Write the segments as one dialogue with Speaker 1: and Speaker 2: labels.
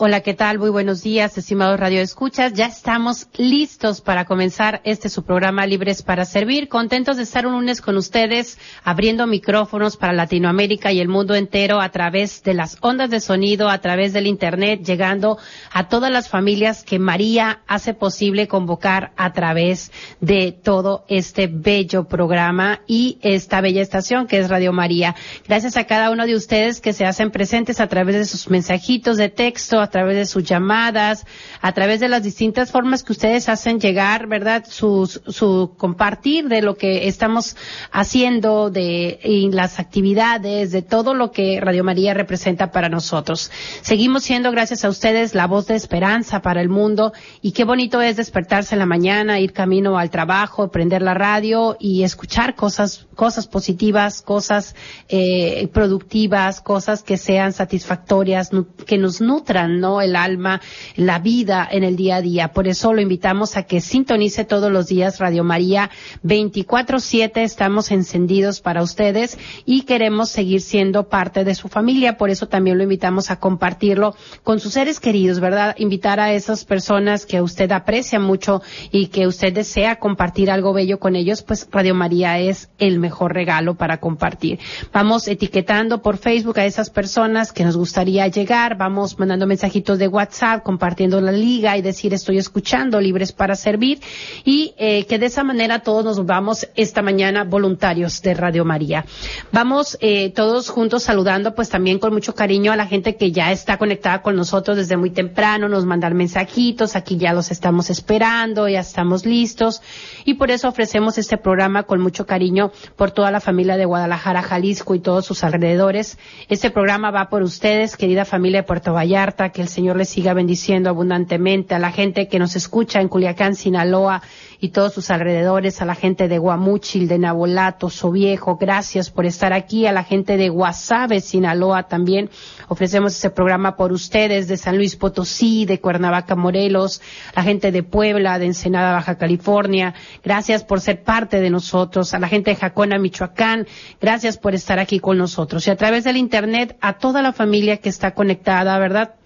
Speaker 1: Hola, ¿qué tal? Muy buenos días, estimados Radio Escuchas. Ya estamos listos para comenzar este su programa Libres para Servir. Contentos de estar un lunes con ustedes, abriendo micrófonos para Latinoamérica y el mundo entero a través de las ondas de sonido, a través del Internet, llegando a todas las familias que María hace posible convocar a través de todo este bello programa y esta bella estación que es Radio María. Gracias a cada uno de ustedes que se hacen presentes a través de sus mensajitos de texto, a través de sus llamadas, a través de las distintas formas que ustedes hacen llegar, ¿verdad? Su, su compartir de lo que estamos haciendo, de las actividades, de todo lo que Radio María representa para nosotros. Seguimos siendo, gracias a ustedes, la voz de esperanza para el mundo y qué bonito es despertarse en la mañana, ir camino al trabajo, prender la radio y escuchar cosas, cosas positivas, cosas eh, productivas, cosas que sean satisfactorias, que nos nutran ¿no? El alma, la vida en el día a día. Por eso lo invitamos a que sintonice todos los días Radio María 24-7. Estamos encendidos para ustedes y queremos seguir siendo parte de su familia. Por eso también lo invitamos a compartirlo con sus seres queridos, ¿verdad? Invitar a esas personas que usted aprecia mucho y que usted desea compartir algo bello con ellos, pues Radio María es el mejor regalo para compartir. Vamos etiquetando por Facebook a esas personas que nos gustaría llegar, vamos mandando mensajes mensajitos de WhatsApp, compartiendo la liga y decir estoy escuchando, libres para servir y eh, que de esa manera todos nos vamos esta mañana voluntarios de Radio María. Vamos eh, todos juntos saludando pues también con mucho cariño a la gente que ya está conectada con nosotros desde muy temprano, nos mandan mensajitos, aquí ya los estamos esperando, ya estamos listos y por eso ofrecemos este programa con mucho cariño por toda la familia de Guadalajara, Jalisco y todos sus alrededores. Este programa va por ustedes, querida familia de Puerto Vallarta, que el Señor les siga bendiciendo abundantemente, a la gente que nos escucha en Culiacán, Sinaloa y todos sus alrededores, a la gente de Guamúchil, de Nabolato, Viejo, gracias por estar aquí, a la gente de Guasave, Sinaloa también, ofrecemos este programa por ustedes, de San Luis Potosí, de Cuernavaca, Morelos, la gente de Puebla, de Ensenada, Baja California, gracias por ser parte de nosotros, a la gente de Jacona, Michoacán, gracias por estar aquí con nosotros. Y a través del Internet a toda la familia que está conectada, ¿verdad?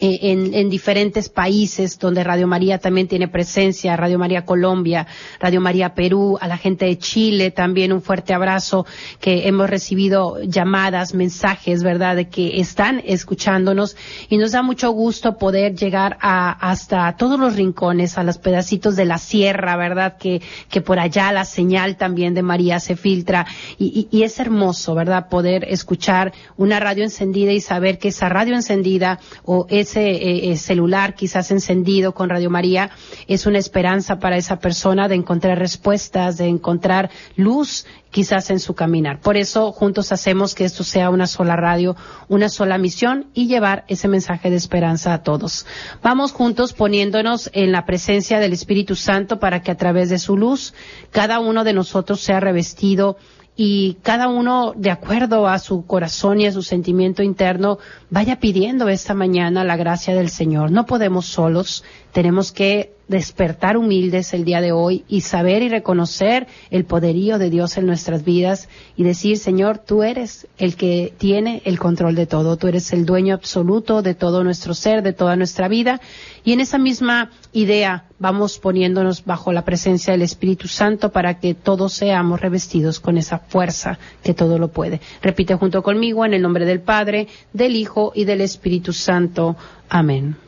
Speaker 1: Eh, en, en, diferentes países donde Radio María también tiene presencia, Radio María Colombia, Radio María Perú, a la gente de Chile también un fuerte abrazo que hemos recibido llamadas, mensajes, ¿verdad?, de que están escuchándonos y nos da mucho gusto poder llegar a, hasta todos los rincones, a los pedacitos de la sierra, ¿verdad?, que, que por allá la señal también de María se filtra y, y, y es hermoso, ¿verdad?, poder escuchar una radio encendida y saber que esa radio encendida o es ese eh, eh, celular quizás encendido con Radio María es una esperanza para esa persona de encontrar respuestas, de encontrar luz quizás en su caminar. Por eso juntos hacemos que esto sea una sola radio, una sola misión y llevar ese mensaje de esperanza a todos. Vamos juntos poniéndonos en la presencia del Espíritu Santo para que a través de su luz cada uno de nosotros sea revestido y cada uno, de acuerdo a su corazón y a su sentimiento interno, vaya pidiendo esta mañana la gracia del Señor. No podemos solos, tenemos que despertar humildes el día de hoy y saber y reconocer el poderío de Dios en nuestras vidas y decir, Señor, tú eres el que tiene el control de todo, tú eres el dueño absoluto de todo nuestro ser, de toda nuestra vida. Y en esa misma idea vamos poniéndonos bajo la presencia del Espíritu Santo para que todos seamos revestidos con esa fuerza que todo lo puede. Repite junto conmigo en el nombre del Padre, del Hijo y del Espíritu Santo. Amén.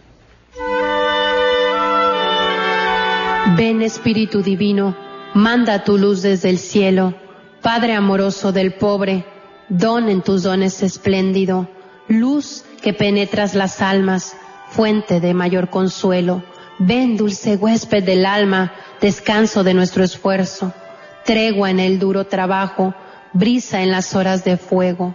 Speaker 1: Ven Espíritu Divino, manda tu luz desde el cielo, Padre amoroso del pobre, don en tus dones espléndido, luz que penetras las almas, fuente de mayor consuelo. Ven, dulce huésped del alma, descanso de nuestro esfuerzo, tregua en el duro trabajo, brisa en las horas de fuego.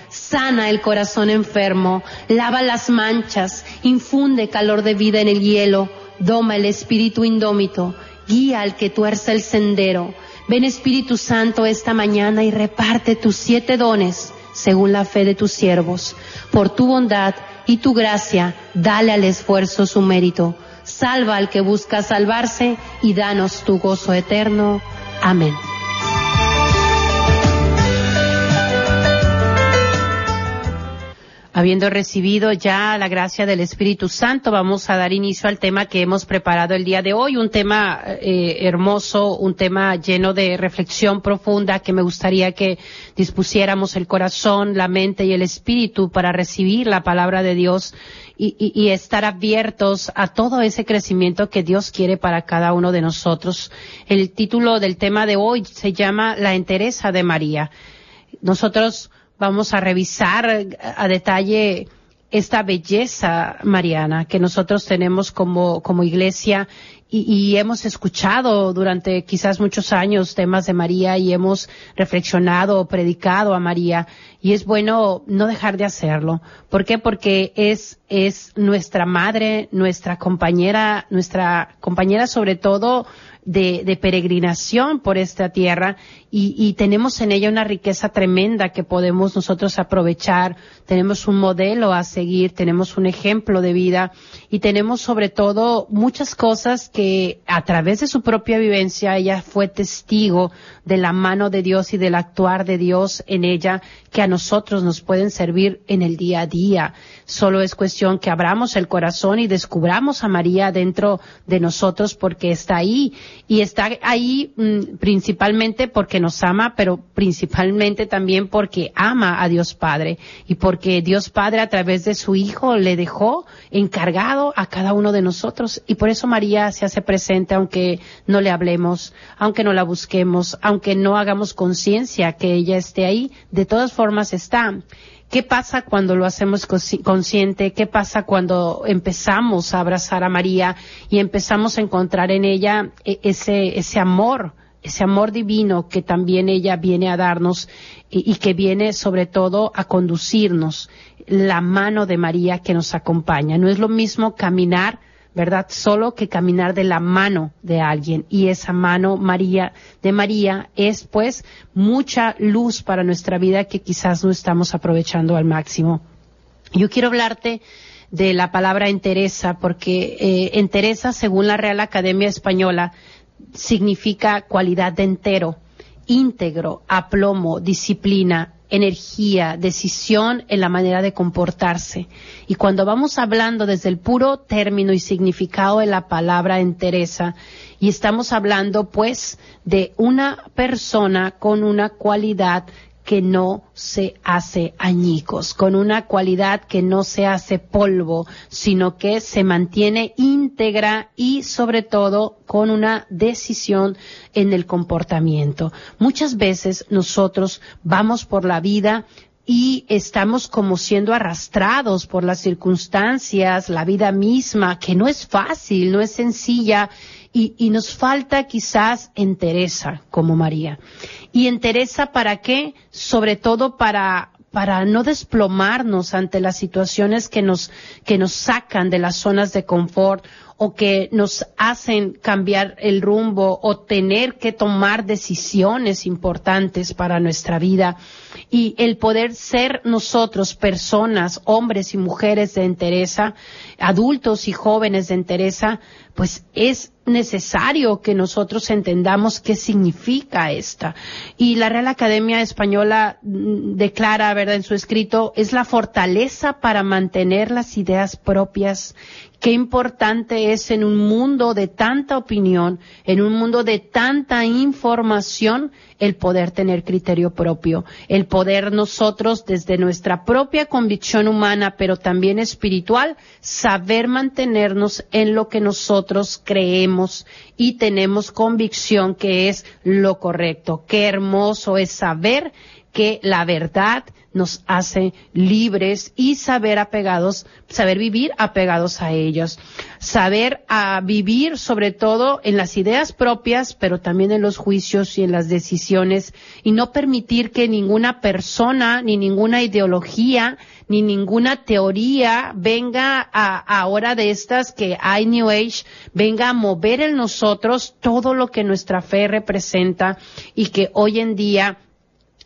Speaker 1: sana el corazón enfermo, lava las manchas, infunde calor de vida en el hielo, doma el espíritu indómito, guía al que tuerza el sendero. Ven Espíritu Santo esta mañana y reparte tus siete dones según la fe de tus siervos. Por tu bondad y tu gracia, dale al esfuerzo su mérito. Salva al que busca salvarse y danos tu gozo eterno. Amén. Habiendo recibido ya la gracia del Espíritu Santo, vamos a dar inicio al tema que hemos preparado el día de hoy, un tema eh, hermoso, un tema lleno de reflexión profunda que me gustaría que dispusiéramos el corazón, la mente y el espíritu para recibir la palabra de Dios y, y estar abiertos a todo ese crecimiento que Dios quiere para cada uno de nosotros. El título del tema de hoy se llama La entereza de María. Nosotros vamos a revisar a detalle esta belleza mariana que nosotros tenemos como, como iglesia y, hemos escuchado durante quizás muchos años temas de María y hemos reflexionado, predicado a María y es bueno no dejar de hacerlo. ¿Por qué? Porque es, es nuestra madre, nuestra compañera, nuestra compañera sobre todo de, de peregrinación por esta tierra y, y, tenemos en ella una riqueza tremenda que podemos nosotros aprovechar. Tenemos un modelo a seguir, tenemos un ejemplo de vida y tenemos sobre todo muchas cosas que a través de su propia vivencia ella fue testigo de la mano de Dios y del actuar de Dios en ella que a nosotros nos pueden servir en el día a día. Solo es cuestión que abramos el corazón y descubramos a María dentro de nosotros porque está ahí y está ahí mmm, principalmente porque nos ama, pero principalmente también porque ama a Dios Padre y porque Dios Padre a través de su Hijo le dejó encargado a cada uno de nosotros y por eso María se hace presente aunque no le hablemos, aunque no la busquemos, aunque no hagamos conciencia que ella esté ahí, de todas formas está. ¿Qué pasa cuando lo hacemos consciente? ¿Qué pasa cuando empezamos a abrazar a María y empezamos a encontrar en ella e-, ese, ese amor, ese amor divino que también ella viene a darnos y, que viene sobre todo a conducirnos, la mano de María que nos acompaña? No es lo mismo caminar ¿verdad? Solo que caminar de la mano de alguien. Y esa mano María, de María, es pues mucha luz para nuestra vida que quizás no estamos aprovechando al máximo. Yo quiero hablarte de la palabra entereza, porque eh, según la Real Academia Española, significa cualidad de entero, íntegro, aplomo, disciplina, energía, decisión en la manera de comportarse. Y cuando vamos hablando desde el puro término y significado de la palabra entereza, y estamos hablando pues de una persona con una cualidad que no se hace añicos, con una cualidad que no se hace polvo, sino que se mantiene íntegra y sobre todo con una decisión en el comportamiento. Muchas veces nosotros vamos por la vida y estamos como siendo arrastrados por las circunstancias, la vida misma, que no es fácil, no es sencilla y, y nos falta quizás entereza como María. ¿Y entereza para qué? Sobre todo para, para no desplomarnos ante las situaciones que nos, que nos sacan de las zonas de confort o que nos hacen cambiar el rumbo o tener que tomar decisiones importantes para nuestra vida. Y el poder ser nosotros personas, hombres y mujeres de entereza, adultos y jóvenes de entereza, pues es necesario que nosotros entendamos qué significa esta. Y la Real Academia Española mm, declara, ¿verdad?, en su escrito, es la fortaleza para mantener las ideas propias qué importante es en un mundo de tanta opinión, en un mundo de tanta información, el poder tener criterio propio, el poder nosotros desde nuestra propia convicción humana, pero también espiritual, saber mantenernos en lo que nosotros creemos y tenemos convicción que es lo correcto. Qué hermoso es saber que la verdad nos hace libres y saber apegados, saber vivir apegados a ellos, saber a vivir sobre todo en las ideas propias, pero también en los juicios y en las decisiones y no permitir que ninguna persona ni ninguna ideología ni ninguna teoría venga a, ahora de estas que hay New Age, venga a mover en nosotros todo lo que nuestra fe representa y que hoy en día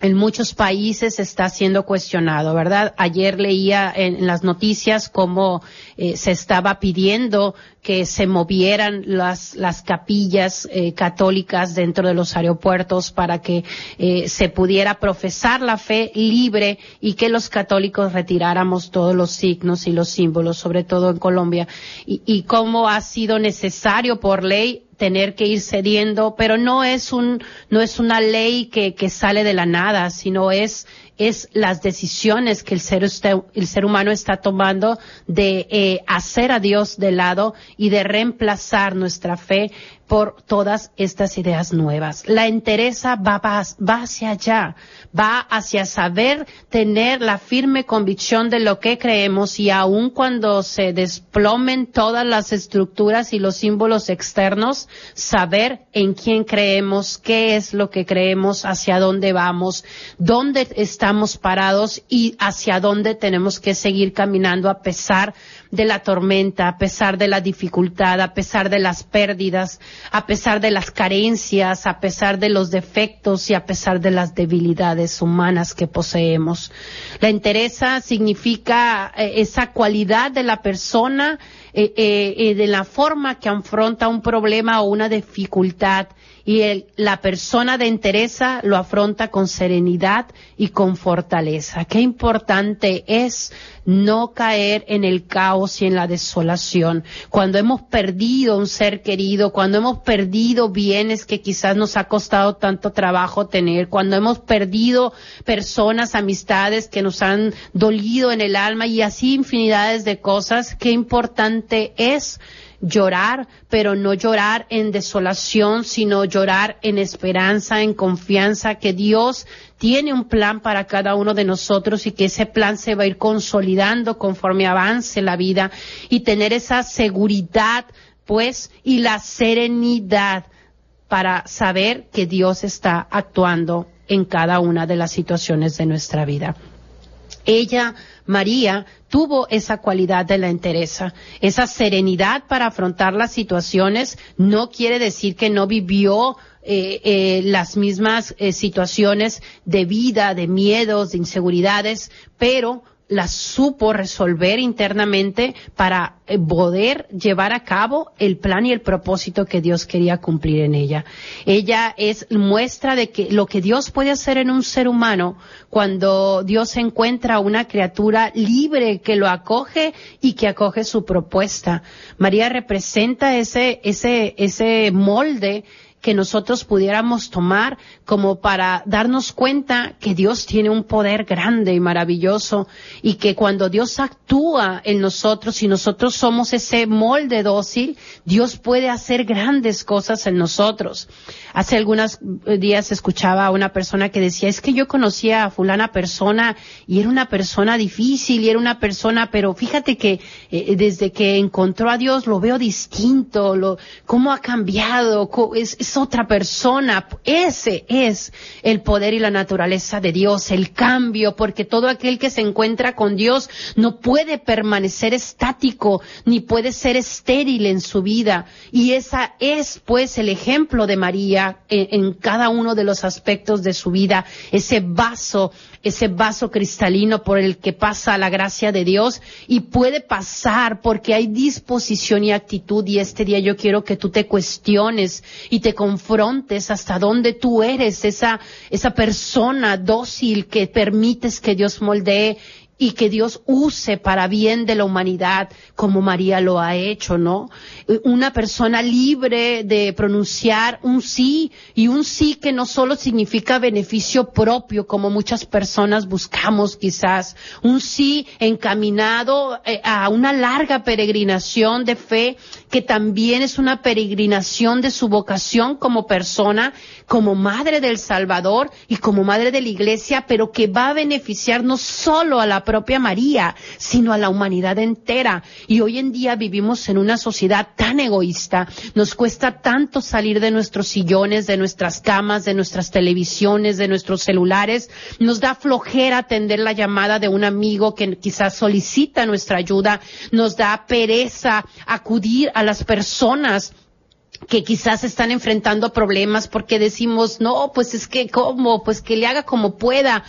Speaker 1: en muchos países está siendo cuestionado, ¿verdad? Ayer leía en, las noticias cómo eh, se estaba pidiendo que se movieran las, las capillas eh, católicas dentro de los aeropuertos para que eh, se pudiera profesar la fe libre y que los católicos retiráramos todos los signos y los símbolos, sobre todo en Colombia, y, y cómo ha sido necesario por ley tener que ir cediendo, pero no es un, no es una ley que, que sale de la nada, sino es es las decisiones que el ser, el ser humano está tomando de eh, hacer a Dios de lado y de reemplazar nuestra fe por todas estas ideas nuevas. La entereza va, va, hacia allá, va hacia saber tener la firme convicción de lo que creemos y aun cuando se desplomen todas las estructuras y los símbolos externos, saber en quién creemos, qué es lo que creemos, hacia dónde vamos, dónde estamos parados y hacia dónde tenemos que seguir caminando a pesar de la tormenta, a pesar de la dificultad, a pesar de las pérdidas, a pesar de las carencias, a pesar de los defectos y a pesar de las debilidades humanas que poseemos. La entereza significa eh, esa cualidad de la persona, eh, eh, de la forma que afronta un problema o una dificultad y la persona de entereza lo afronta con serenidad y con fortaleza. Qué importante es no caer en el caos y en la desolación. Cuando hemos perdido un ser querido, cuando hemos perdido bienes que quizás nos ha costado tanto trabajo tener, cuando hemos perdido personas, amistades que nos han dolido en el alma y así infinidades de cosas, qué importante es llorar, pero no llorar en desolación, sino llorar en esperanza, en confianza que Dios tiene un plan para cada uno de nosotros y que ese plan se va a ir consolidando conforme avance la vida y tener esa seguridad, pues, y la serenidad para saber que Dios está actuando en cada una de las situaciones de nuestra vida. Ella, María, tuvo esa cualidad de la entereza, esa serenidad para afrontar las situaciones. No quiere decir que no vivió eh, eh, las mismas eh, situaciones de vida, de miedos, de inseguridades, pero las supo resolver internamente para eh, poder llevar a cabo el plan y el propósito que Dios quería cumplir en ella. Ella es muestra de que lo que Dios puede hacer en un ser humano cuando Dios encuentra una criatura libre que lo acoge y que acoge su propuesta. María representa ese, ese, ese molde que nosotros pudiéramos tomar como para darnos cuenta que Dios tiene un poder grande y maravilloso y que cuando Dios actúa en nosotros y nosotros somos ese molde dócil, Dios puede hacer grandes cosas en nosotros. Hace algunos días escuchaba a una persona que decía, es que yo conocía a fulana persona y era una persona difícil y era una persona, pero fíjate que eh, desde que encontró a Dios lo veo distinto, lo, cómo ha cambiado, es otra persona. Ese es el poder y la naturaleza de Dios, el cambio, porque todo aquel que se encuentra con Dios no puede permanecer estático, ni puede ser estéril en su vida. Y esa es, pues, el ejemplo de María en, en cada uno de los aspectos de su vida, ese vaso ese vaso cristalino por el que pasa la gracia de Dios y puede pasar porque hay disposición y actitud y este día yo quiero que tú te cuestiones y te confrontes hasta dónde tú eres esa, esa persona dócil que permites que Dios moldee y que Dios use para bien de la humanidad como María lo ha hecho, ¿no? Una persona libre de pronunciar un sí y un sí que no solo significa beneficio propio como muchas personas buscamos quizás, un sí encaminado eh, a una larga peregrinación de fe que también es una peregrinación de su vocación como persona, como madre del Salvador y como madre de la iglesia, pero que va a beneficiar no solo a la propia María, sino a la humanidad entera. Y hoy en día vivimos en una sociedad tan egoísta, nos cuesta tanto salir de nuestros sillones, de nuestras camas, de nuestras televisiones, de nuestros celulares, nos da flojera atender la llamada de un amigo que quizás solicita nuestra ayuda, nos da pereza acudir a las personas que quizás están enfrentando problemas porque decimos, no, pues es que, ¿cómo? Pues que le haga como pueda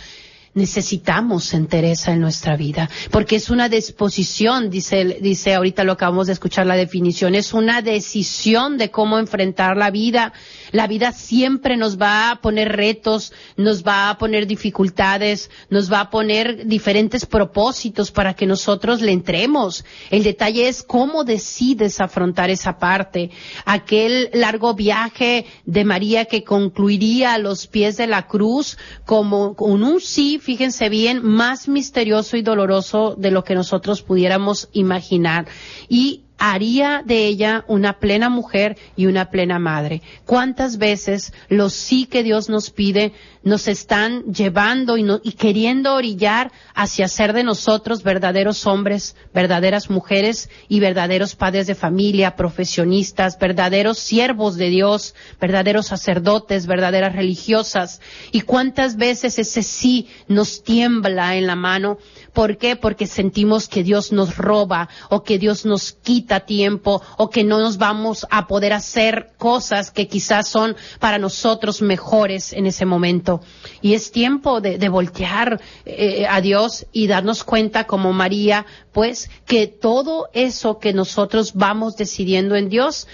Speaker 1: necesitamos entereza en nuestra vida, porque es una disposición, dice, dice ahorita lo acabamos de escuchar la definición, es una decisión de cómo enfrentar la vida. La vida siempre nos va a poner retos, nos va a poner dificultades, nos va a poner diferentes propósitos para que nosotros le entremos. El detalle es cómo decides afrontar esa parte. Aquel largo viaje de María que concluiría a los pies de la cruz como con un sí fíjense bien, más misterioso y doloroso de lo que nosotros pudiéramos imaginar. Y haría de ella una plena mujer y una plena madre. ¿Cuántas veces los sí que Dios nos pide nos están llevando y, queriendo orillar hacia ser de nosotros verdaderos hombres, verdaderas mujeres y verdaderos padres de familia, profesionistas, verdaderos siervos de Dios, verdaderos sacerdotes, verdaderas religiosas? ¿Y cuántas veces ese sí nos tiembla en la mano? ¿Por qué? Porque sentimos que Dios nos roba o que Dios nos quita tiempo o que no nos vamos a poder hacer cosas que quizás son para nosotros mejores en ese momento. Y es tiempo de, voltear eh, a Dios y darnos cuenta como María, pues, que todo eso que nosotros vamos decidiendo en Dios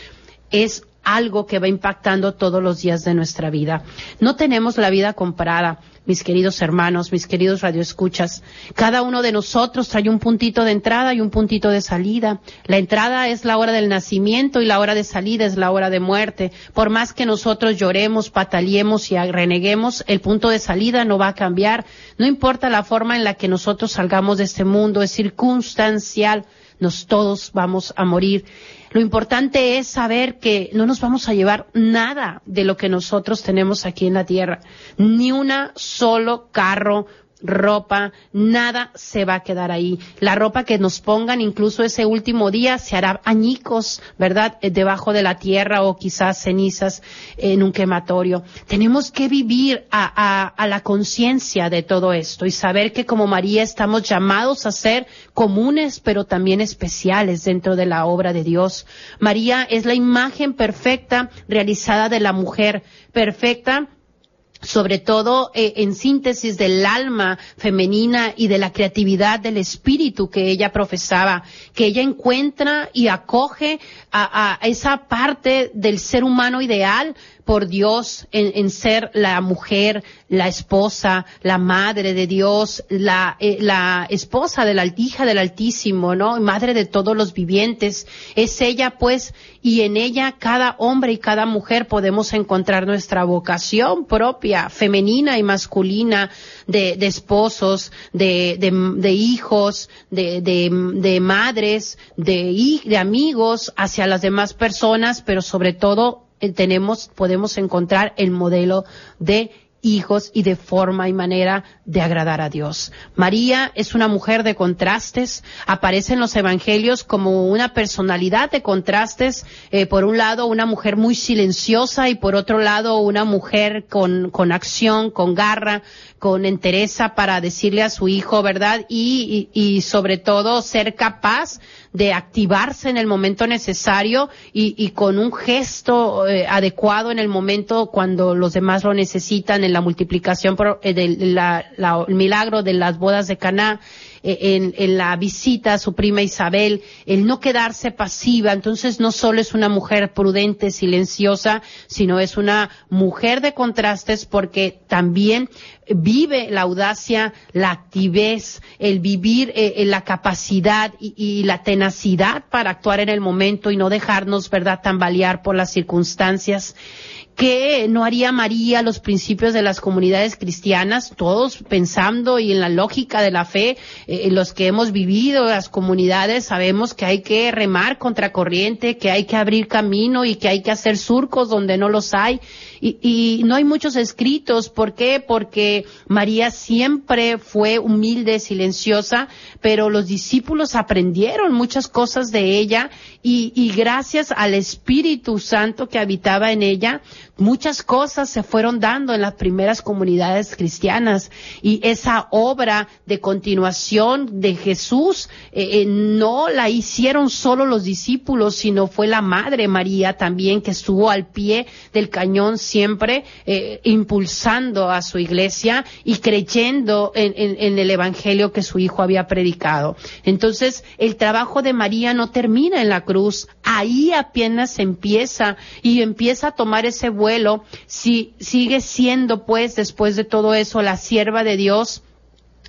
Speaker 1: es algo que va impactando todos los días de nuestra vida. No tenemos la vida comprada mis queridos hermanos, mis queridos radioescuchas. Cada uno de nosotros trae un puntito de entrada y un puntito de salida. La entrada es la hora del nacimiento y la hora de salida es la hora de muerte. Por más que nosotros lloremos, pataleemos y reneguemos, el punto de salida no va a cambiar. No importa la forma en la que nosotros salgamos de este mundo, es circunstancial. Nos todos vamos a morir. Lo importante es saber que no nos vamos a llevar nada de lo que nosotros tenemos aquí en la tierra. Ni una solo carro, ropa, nada se va a quedar ahí. La ropa que nos pongan incluso ese último día se hará añicos, ¿verdad? Eh, debajo de la tierra o quizás cenizas en un quematorio. Tenemos que vivir a, a la conciencia de todo esto y saber que como María estamos llamados a ser comunes pero también especiales dentro de la obra de Dios. María es la imagen perfecta realizada de la mujer, perfecta sobre todo eh, en síntesis del alma femenina y de la creatividad del espíritu que ella profesaba, que ella encuentra y acoge a, a esa parte del ser humano ideal por Dios en, ser la mujer, la esposa, la madre de Dios, la, eh, la esposa de la hija del Altísimo, ¿no? Madre de todos los vivientes. Es ella, pues, y en ella cada hombre y cada mujer podemos encontrar nuestra vocación propia, femenina y masculina, de, de esposos, de, de, de hijos, de, de, madres, de, de amigos hacia las demás personas, pero sobre todo tenemos, podemos encontrar el modelo de hijos y de forma y manera de agradar a Dios. María es una mujer de contrastes, aparece en los evangelios como una personalidad de contrastes, eh, por un lado una mujer muy silenciosa y por otro lado una mujer con, con acción, con garra, con entereza para decirle a su hijo, ¿verdad? Y, y, y sobre todo ser capaz de activarse en el momento necesario y, y con un gesto eh, adecuado en el momento cuando los demás lo necesitan en la multiplicación por, eh, del la, la, el milagro de las bodas de Caná en, en, la visita a su prima Isabel, el no quedarse pasiva. Entonces no solo es una mujer prudente, silenciosa, sino es una mujer de contrastes porque también vive la audacia, la activez, el vivir eh, la capacidad y, y, la tenacidad para actuar en el momento y no dejarnos, ¿verdad?, tambalear por las circunstancias que no haría María los principios de las comunidades cristianas, todos pensando y en la lógica de la fe, eh, los que hemos vivido las comunidades sabemos que hay que remar contra corriente, que hay que abrir camino y que hay que hacer surcos donde no los hay. Y, y no hay muchos escritos. ¿Por qué? Porque María siempre fue humilde, silenciosa, pero los discípulos aprendieron muchas cosas de ella y, y gracias al Espíritu Santo que habitaba en ella, muchas cosas se fueron dando en las primeras comunidades cristianas y esa obra de continuación de Jesús eh, eh, no la hicieron solo los discípulos, sino fue la Madre María también que estuvo al pie del cañón siempre eh, impulsando a su iglesia y creyendo en, en, el Evangelio que su hijo había predicado. Entonces, el trabajo de María no termina en la cruz, ahí apenas empieza y empieza a tomar ese vuelo, si sigue siendo pues después de todo eso la sierva de Dios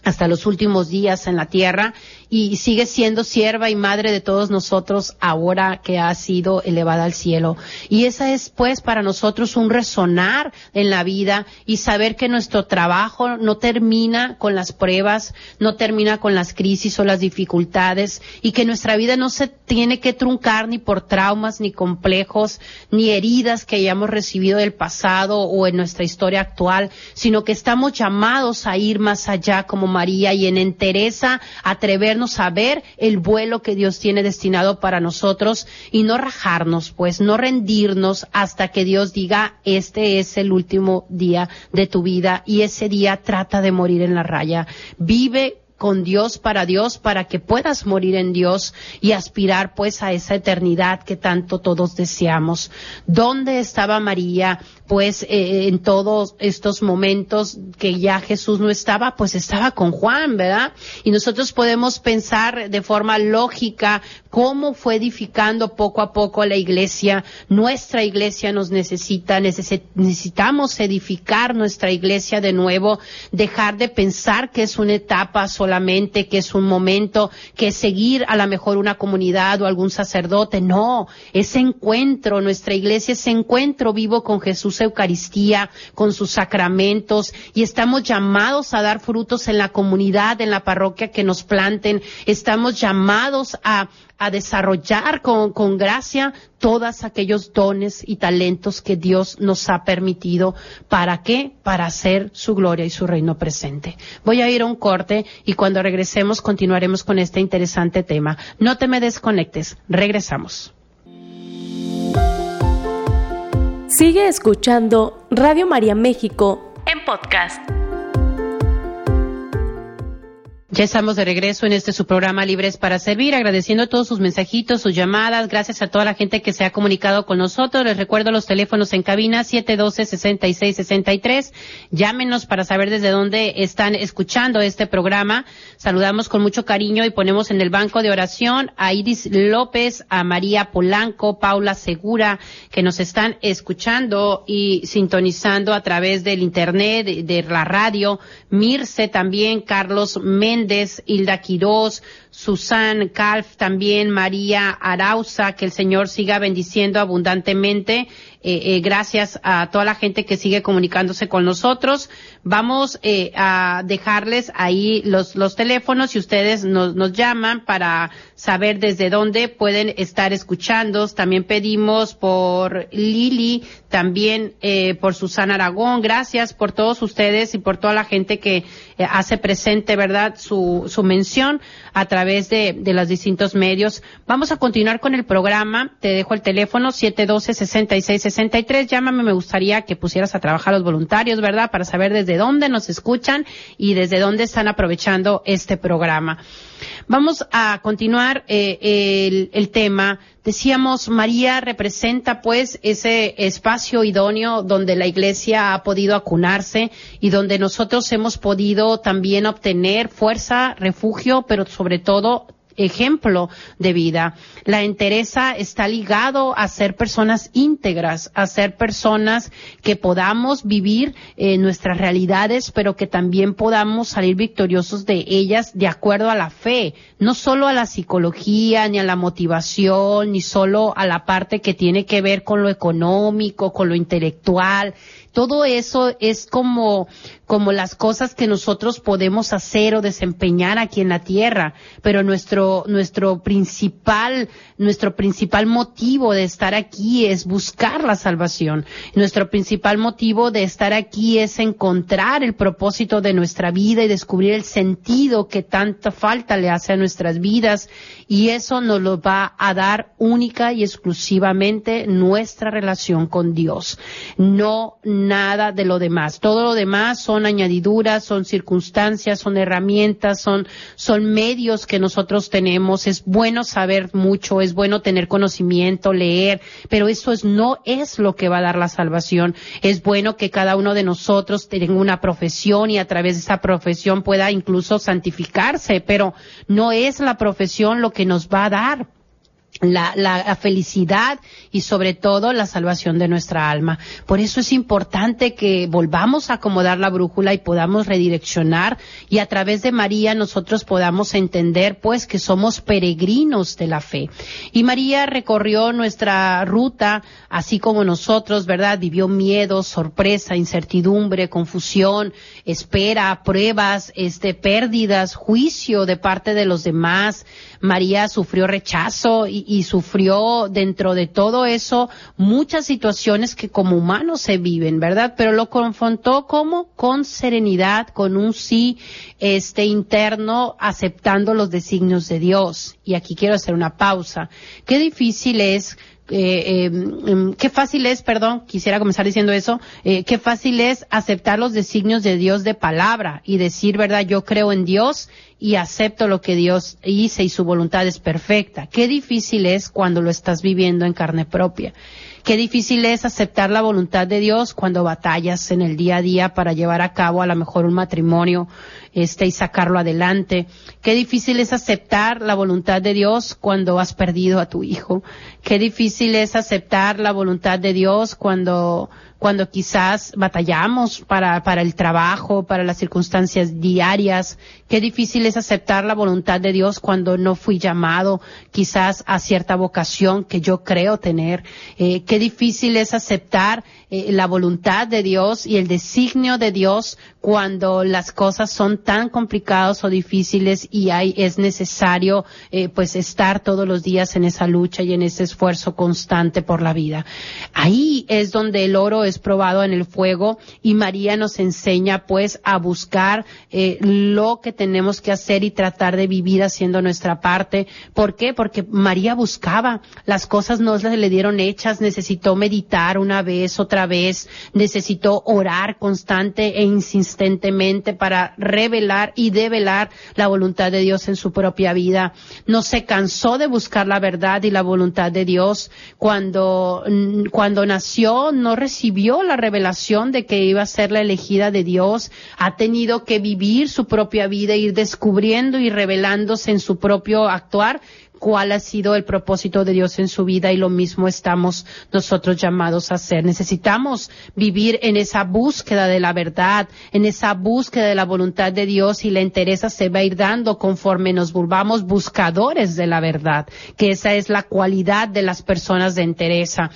Speaker 1: hasta los últimos días en la tierra y sigue siendo sierva y madre de todos nosotros ahora que ha sido elevada al cielo. Y esa es pues para nosotros un resonar en la vida y saber que nuestro trabajo no termina con las pruebas, no termina con las crisis o las dificultades y que nuestra vida no se tiene que truncar ni por traumas, ni complejos, ni heridas que hayamos recibido del pasado o en nuestra historia actual, sino que estamos llamados a ir más allá como María y en entereza atrevernos a ver el vuelo que Dios tiene destinado para nosotros y no rajarnos, pues no rendirnos hasta que Dios diga, este es el último día de tu vida y ese día trata de morir en la raya. Vive con Dios para Dios para que puedas morir en Dios y aspirar pues a esa eternidad que tanto todos deseamos. ¿Dónde estaba María pues eh, en todos estos momentos que ya Jesús no estaba? Pues estaba con Juan, ¿verdad? Y nosotros podemos pensar de forma lógica cómo fue edificando poco a poco la iglesia. Nuestra iglesia nos necesita, necesitamos edificar nuestra iglesia de nuevo, dejar de pensar que es una etapa solamente, que es un momento, que es seguir a lo mejor una comunidad o algún sacerdote. No, ese encuentro, nuestra iglesia, ese encuentro vivo con Jesús Eucaristía, con sus sacramentos y estamos llamados a dar frutos en la comunidad, en la parroquia que nos planten. Estamos llamados a a desarrollar con, con gracia todos aquellos dones y talentos que Dios nos ha permitido. ¿Para qué? Para hacer su gloria y su reino presente. Voy a ir a un corte y cuando regresemos continuaremos con este interesante tema. No te me desconectes. Regresamos.
Speaker 2: Sigue escuchando Radio María México en podcast.
Speaker 1: Ya estamos de regreso en este su programa Libres para Servir, agradeciendo todos sus mensajitos, sus llamadas, gracias a toda la gente que se ha comunicado con nosotros. Les recuerdo los teléfonos en cabina 712-6663. Llámenos para saber desde dónde están escuchando este programa. Saludamos con mucho cariño y ponemos en el banco de oración a Iris López, a María Polanco, Paula Segura, que nos están escuchando y sintonizando a través del internet, de, la radio. Mirce también, Carlos Méndez, Hilda Quirós, Susan Calf, también María Arauza, que el Señor siga bendiciendo abundantemente. Eh, eh, gracias a toda la gente que sigue comunicándose con nosotros. Vamos eh, a dejarles ahí los, los teléfonos y ustedes nos, nos llaman para saber desde dónde pueden estar escuchando. También pedimos por Lili, también eh, por Susana Aragón. Gracias por todos ustedes y por toda la gente que eh, hace presente, ¿verdad?, su, su mención a través de, de los distintos medios. Vamos a continuar con el programa. Te dejo el teléfono 712-6663. Llámame, me gustaría que pusieras a trabajar los voluntarios, ¿verdad?, para saber desde dónde nos escuchan y desde dónde están aprovechando este programa. Vamos a continuar eh, el, el tema. Decíamos, María representa pues ese espacio idóneo donde la iglesia ha podido acunarse y donde nosotros hemos podido también obtener fuerza, refugio, pero sobre todo ejemplo de vida. La entereza está ligado a ser personas íntegras, a ser personas que podamos vivir eh, nuestras realidades, pero que también podamos salir victoriosos de ellas de acuerdo a la fe, no solo a la psicología, ni a la motivación, ni solo a la parte que tiene que ver con lo económico, con lo intelectual, todo eso es como, como las cosas que nosotros podemos hacer o desempeñar aquí en la tierra, pero nuestro, nuestro principal, nuestro principal motivo de estar aquí es buscar la salvación. Nuestro principal motivo de estar aquí es encontrar el propósito de nuestra vida y descubrir el sentido que tanta falta le hace a nuestras vidas y eso nos lo va a dar única y exclusivamente nuestra relación con Dios. No, nada de lo demás. Todo lo demás son añadiduras, son circunstancias, son herramientas, son, son medios que nosotros tenemos. Es bueno saber mucho, es bueno tener conocimiento, leer, pero eso es, no es lo que va a dar la salvación. Es bueno que cada uno de nosotros tenga una profesión y a través de esa profesión pueda incluso santificarse, pero no es la profesión lo que nos va a dar la, la, felicidad y sobre todo la salvación de nuestra alma. Por eso es importante que volvamos a acomodar la brújula y podamos redireccionar y a través de María nosotros podamos entender pues que somos peregrinos de la fe. Y María recorrió nuestra ruta así como nosotros, ¿verdad? Vivió miedo, sorpresa, incertidumbre, confusión, espera, pruebas, este, pérdidas, juicio de parte de los demás. María sufrió rechazo y, sufrió dentro de todo eso muchas situaciones que como humanos se viven, ¿verdad? Pero lo confrontó como con serenidad, con un sí este interno, aceptando los designios de Dios. Y aquí quiero hacer una pausa. Qué difícil es eh, eh, qué fácil es, perdón, quisiera comenzar diciendo eso, eh, qué fácil es aceptar los designios de Dios de palabra y decir, verdad, yo creo en Dios y acepto lo que Dios hizo y su voluntad es perfecta. Qué difícil es cuando lo estás viviendo en carne propia. Qué difícil es aceptar la voluntad de Dios cuando batallas en el día a día para llevar a cabo a lo mejor un matrimonio, este, y sacarlo adelante. Qué difícil es aceptar la voluntad de Dios cuando has perdido a tu hijo. Qué difícil es aceptar la voluntad de Dios cuando, cuando quizás batallamos para, para el trabajo, para las circunstancias diarias. Qué difícil es aceptar la voluntad de Dios cuando no fui llamado quizás a cierta vocación que yo creo tener. Eh, qué difícil es aceptar eh, la voluntad de Dios y el designio de Dios cuando las cosas son tan complicadas o difíciles y hay, es necesario eh, pues estar todos los días en esa lucha y en ese esfuerzo constante por la vida. Ahí es donde el oro es probado en el fuego y María nos enseña pues a buscar eh, lo que tenemos que hacer y tratar de vivir haciendo nuestra parte. ¿Por qué? Porque María buscaba, las cosas no se le dieron hechas, necesitó meditar una vez, otra vez, necesitó orar constante e insistentemente para revelar y develar la voluntad de Dios en su propia vida. No se cansó de buscar la verdad y la voluntad de Dios. Cuando, cuando nació no recibió la revelación de que iba a ser la elegida de Dios, ha tenido que vivir su propia vida, ir descubriendo y revelándose en su propio actuar cuál ha sido el propósito de Dios en su vida y lo mismo estamos nosotros llamados a hacer. Necesitamos vivir en esa búsqueda de la verdad, en esa búsqueda de la voluntad de Dios y la interesa se va a ir dando conforme nos volvamos buscadores de la verdad, que esa es la cualidad de las personas de entereza.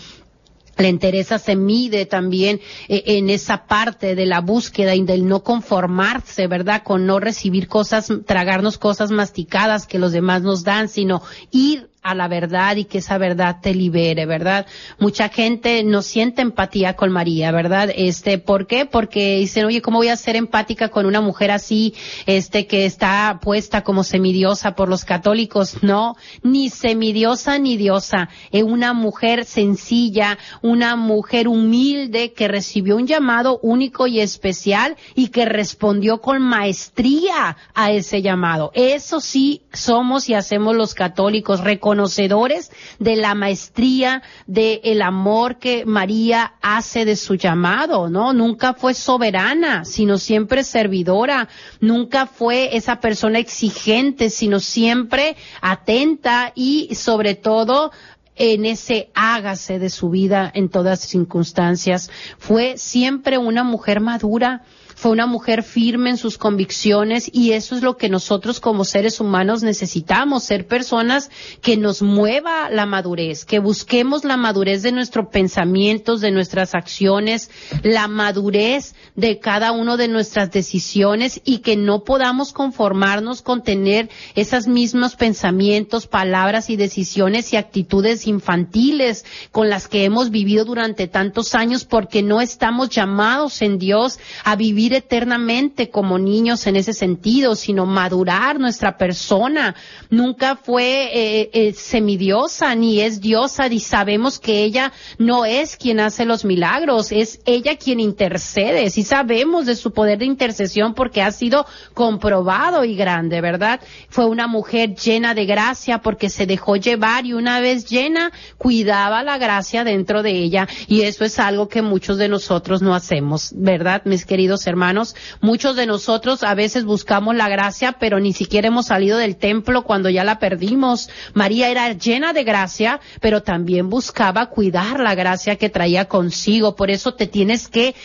Speaker 1: La entereza se mide también eh, en esa parte de la búsqueda y del no conformarse, ¿verdad? Con no recibir cosas, tragarnos cosas masticadas que los demás nos dan, sino ir a la verdad y que esa verdad te libere, ¿verdad? Mucha gente no siente empatía con María, ¿verdad? Este, ¿por qué? Porque dicen, oye, ¿cómo voy a ser empática con una mujer así, este, que está puesta como semidiosa por los católicos? No, ni semidiosa ni diosa. Es una mujer sencilla, una mujer humilde que recibió un llamado único y especial y que respondió con maestría a ese llamado. Eso sí somos y hacemos los católicos, conocedores de la maestría, del el amor que María hace de su llamado, ¿no? Nunca fue soberana, sino siempre servidora. Nunca fue esa persona exigente, sino siempre atenta y sobre todo en ese hágase de su vida en todas circunstancias. Fue siempre una mujer madura, fue una mujer firme en sus convicciones y eso es lo que nosotros como seres humanos necesitamos, ser personas que nos mueva la madurez, que busquemos la madurez de nuestros pensamientos, de nuestras acciones, la madurez de cada una de nuestras decisiones y que no podamos conformarnos con tener esos mismos pensamientos, palabras y decisiones y actitudes infantiles con las que hemos vivido durante tantos años porque no estamos llamados en Dios a vivir eternamente como niños en ese sentido, sino madurar nuestra persona. Nunca fue eh, eh, semidiosa ni es diosa y sabemos que ella no es quien hace los milagros, es ella quien intercede. Si sabemos de su poder de intercesión porque ha sido comprobado y grande, ¿verdad? Fue una mujer llena de gracia porque se dejó llevar y una vez llena cuidaba la gracia dentro de ella y eso es algo que muchos de nosotros no hacemos, ¿verdad, mis queridos hermanos? Hermanos, muchos de nosotros a veces buscamos la gracia, pero ni siquiera hemos salido del templo cuando ya la perdimos. María era llena de gracia, pero también buscaba cuidar la gracia que traía consigo. Por eso te tienes que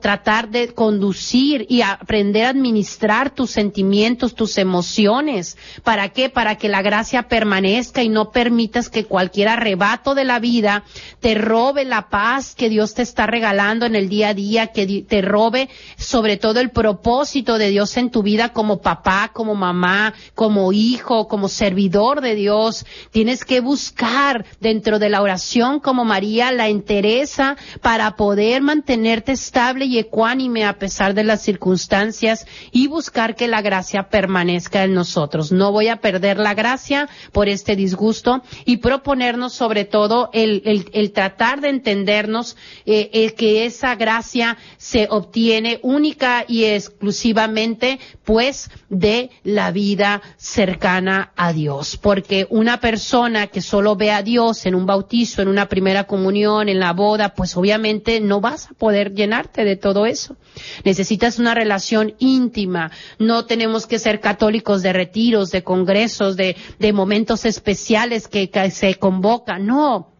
Speaker 1: tratar de conducir y aprender a administrar tus sentimientos, tus emociones. ¿Para qué? Para que la gracia permanezca y no permitas que cualquier arrebato de la vida te robe la paz que Dios te está regalando en el día a día, que te robe sobre todo el propósito de Dios en tu vida como papá, como mamá, como hijo, como servidor de Dios. Tienes que buscar dentro de la oración como María la entereza para poder mantenerte estable y ecuánime a pesar de las circunstancias y buscar que la gracia permanezca en nosotros. No voy a perder la gracia por este disgusto y proponernos sobre todo el, el, tratar de entendernos eh, el que esa gracia se obtiene única y exclusivamente pues de la vida cercana a Dios. Porque una persona que solo ve a Dios en un bautizo, en una primera comunión, en la boda, pues obviamente no vas a poder llenarte de todo eso. Necesitas una relación íntima. No tenemos que ser católicos de retiros, de congresos, de, momentos especiales que, que se convocan. No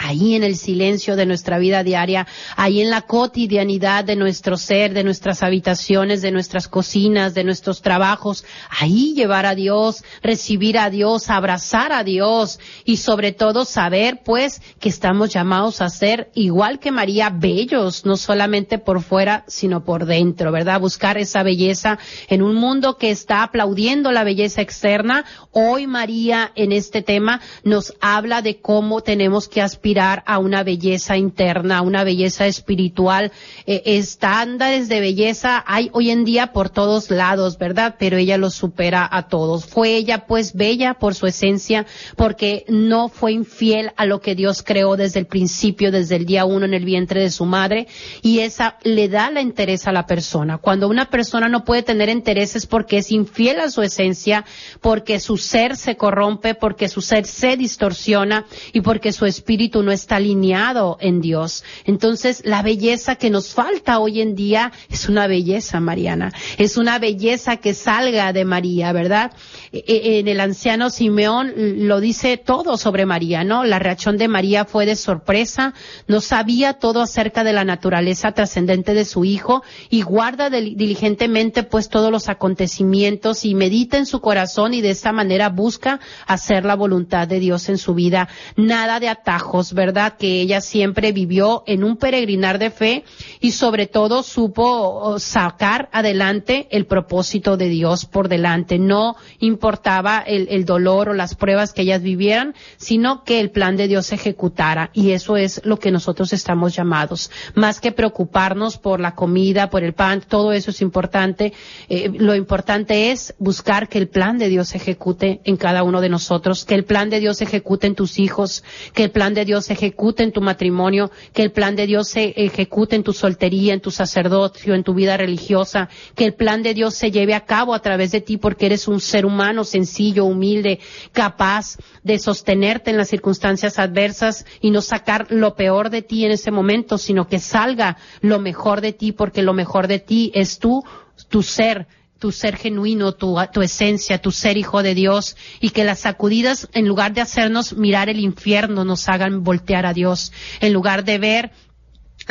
Speaker 1: ahí en el silencio de nuestra vida diaria, ahí en la cotidianidad de nuestro ser, de nuestras habitaciones, de nuestras cocinas, de nuestros trabajos, ahí llevar a Dios, recibir a Dios, abrazar a Dios y sobre todo saber pues que estamos llamados a ser igual que María bellos, no solamente por fuera, sino por dentro, ¿verdad? Buscar esa belleza en un mundo que está aplaudiendo la belleza externa. Hoy María en este tema nos habla de cómo tenemos que aspirar a una belleza interna, a una belleza espiritual. Eh, estándares de belleza hay hoy en día por todos lados, ¿verdad? Pero ella los supera a todos. Fue ella pues bella por su esencia, porque no fue infiel a lo que Dios creó desde el principio, desde el día uno en el vientre de su madre, y esa le da la interés a la persona. Cuando una persona no puede tener intereses porque es infiel a su esencia, porque su ser se corrompe, porque su ser se distorsiona y porque su espíritu no está alineado en Dios. Entonces, la belleza que nos falta hoy en día es una belleza, Mariana. Es una belleza que salga de María, ¿verdad? E, e, en el anciano Simeón lo dice todo sobre María, ¿no? La reacción de María fue de sorpresa, no sabía todo acerca de la naturaleza trascendente de su hijo y guarda diligentemente pues todos los acontecimientos y medita en su corazón y de esta manera busca hacer la voluntad de Dios en su vida. Nada de atajos, ¿verdad? Que ella siempre vivió en un peregrinar de fe y sobre todo supo sacar adelante el propósito de Dios por delante. No importaba el, el dolor o las pruebas que ellas vivieran, sino que el plan de Dios se ejecutara. Y eso es lo que nosotros estamos llamados. Más que preocuparnos por la comida, por el pan, todo eso es importante. Eh, lo importante es buscar que el plan de Dios se ejecute en cada uno de nosotros, que el plan de Dios se ejecute en tus hijos, que el plan de Dios se ejecute en tu matrimonio, que el plan de Dios se ejecute en tu soltería, en tu sacerdocio, en tu vida religiosa, que el plan de Dios se lleve a cabo a través de ti porque eres un ser humano sencillo, humilde, capaz de sostenerte en las circunstancias adversas y no sacar lo peor de ti en ese momento, sino que salga lo mejor de ti porque lo mejor de ti es tú, tu ser, tu ser genuino, tu, tu, esencia, tu ser hijo de Dios, y que las sacudidas, en lugar de hacernos mirar el infierno, nos hagan voltear a Dios, en lugar de ver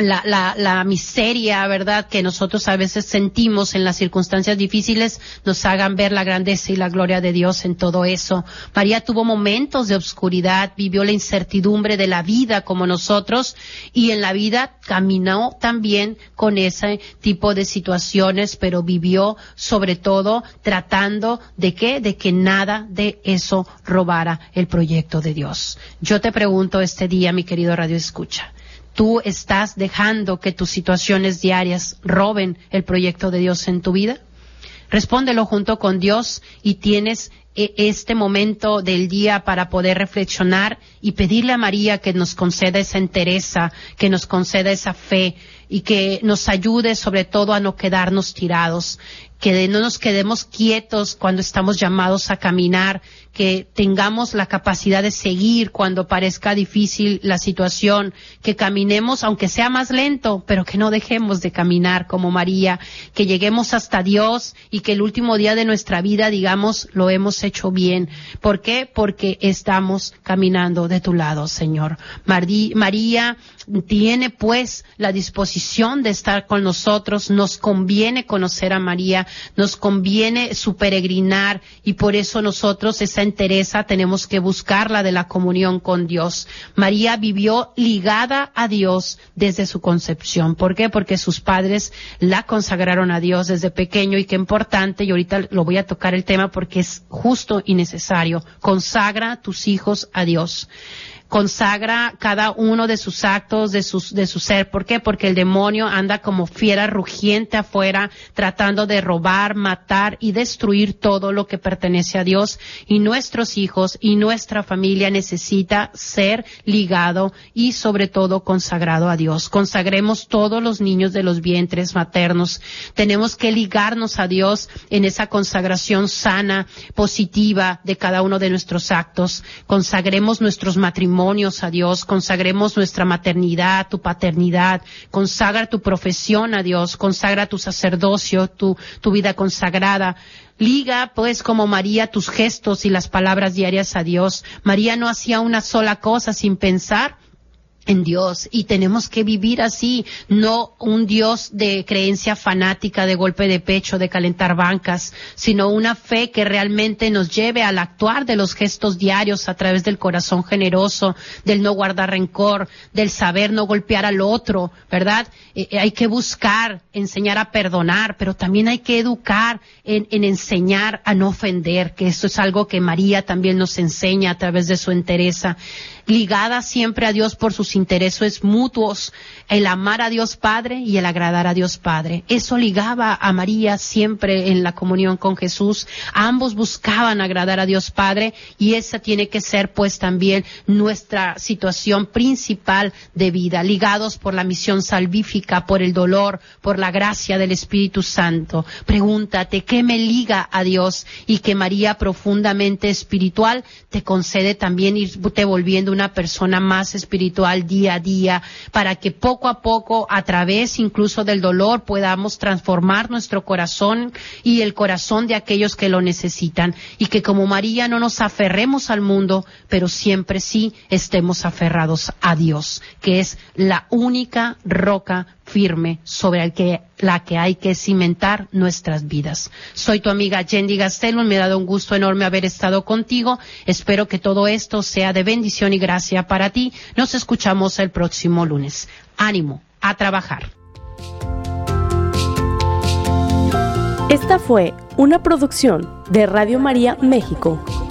Speaker 1: la, la, la, miseria, ¿verdad?, que nosotros a veces sentimos en las circunstancias difíciles, nos hagan ver la grandeza y la gloria de Dios en todo eso. María tuvo momentos de obscuridad, vivió la incertidumbre de la vida como nosotros y en la vida caminó también con ese tipo de situaciones, pero vivió sobre todo tratando de qué, de que nada de eso robara el proyecto de Dios. Yo te pregunto este día, mi querido Radio Escucha, tú estás dejando que tus situaciones diarias roben el proyecto de Dios en tu vida? Respóndelo junto con Dios y tienes eh, este momento del día para poder reflexionar y pedirle a María que nos conceda esa entereza, que nos conceda esa fe y que nos ayude sobre todo a no quedarnos tirados, que no nos quedemos quietos cuando estamos llamados a caminar, que tengamos la capacidad de seguir cuando parezca difícil la situación, que caminemos aunque sea más lento, pero que no dejemos de caminar como María, que lleguemos hasta Dios y que el último día de nuestra vida digamos lo hemos hecho bien. ¿Por qué? Porque estamos caminando de tu lado, Señor. María tiene pues la disposición de estar con nosotros, nos conviene conocer a María, nos conviene su peregrinar y por eso nosotros esa tenemos que buscarla de la comunión con Dios. María vivió ligada a Dios desde su concepción. ¿Por qué? Porque sus padres la consagraron a Dios desde pequeño y qué importante, y ahorita lo voy a tocar el tema porque es justo y necesario. Consagra a tus hijos a Dios consagra cada uno de sus actos, de, sus, de su ser. ¿Por qué? Porque el demonio anda como fiera rugiente afuera, tratando de robar, matar y destruir todo lo que pertenece a Dios. Y nuestros hijos y nuestra familia necesita ser ligado y sobre todo consagrado a Dios. Consagremos todos los niños de los vientres maternos. Tenemos que ligarnos a Dios en esa consagración sana, positiva de cada uno de nuestros actos. Consagremos nuestros matrimonios a Dios, consagremos nuestra maternidad, tu paternidad, consagra tu profesión a Dios, consagra tu sacerdocio, tu, tu vida consagrada. Liga, pues, como María, tus gestos y las palabras diarias a Dios. María no hacía una sola cosa sin pensar en Dios y tenemos que vivir así, no un Dios de creencia fanática, de golpe de pecho, de calentar bancas, sino una fe que realmente nos lleve al actuar de los gestos diarios a través del corazón generoso, del no guardar rencor, del saber no golpear al otro, ¿verdad? Eh, eh, hay que buscar, enseñar a perdonar, pero también hay que educar en, en enseñar a no ofender, que eso es algo que María también nos enseña a través de su entereza ligada siempre a Dios por sus intereses mutuos, el amar a Dios Padre y el agradar a Dios Padre. Eso ligaba a María siempre en la comunión con Jesús. Ambos buscaban agradar a Dios Padre y esa tiene que ser pues también nuestra situación principal de vida, ligados por la misión salvífica, por el dolor, por la gracia del Espíritu Santo. Pregúntate, ¿qué me liga a Dios? Y que María profundamente espiritual te concede también irte volviendo una una persona más espiritual día a día, para que poco a poco, a través incluso del dolor, podamos transformar nuestro corazón y el corazón de aquellos que lo necesitan. Y que como María no nos aferremos al mundo, pero siempre sí estemos aferrados a Dios, que es la única roca firme sobre el que, la que hay que cimentar nuestras vidas. Soy tu amiga Jenny Gastelum, me ha dado un gusto enorme haber estado contigo. Espero que todo esto sea de bendición y gracia para ti. Nos escuchamos el próximo lunes. Ánimo, a trabajar.
Speaker 2: Esta fue una producción de Radio María México.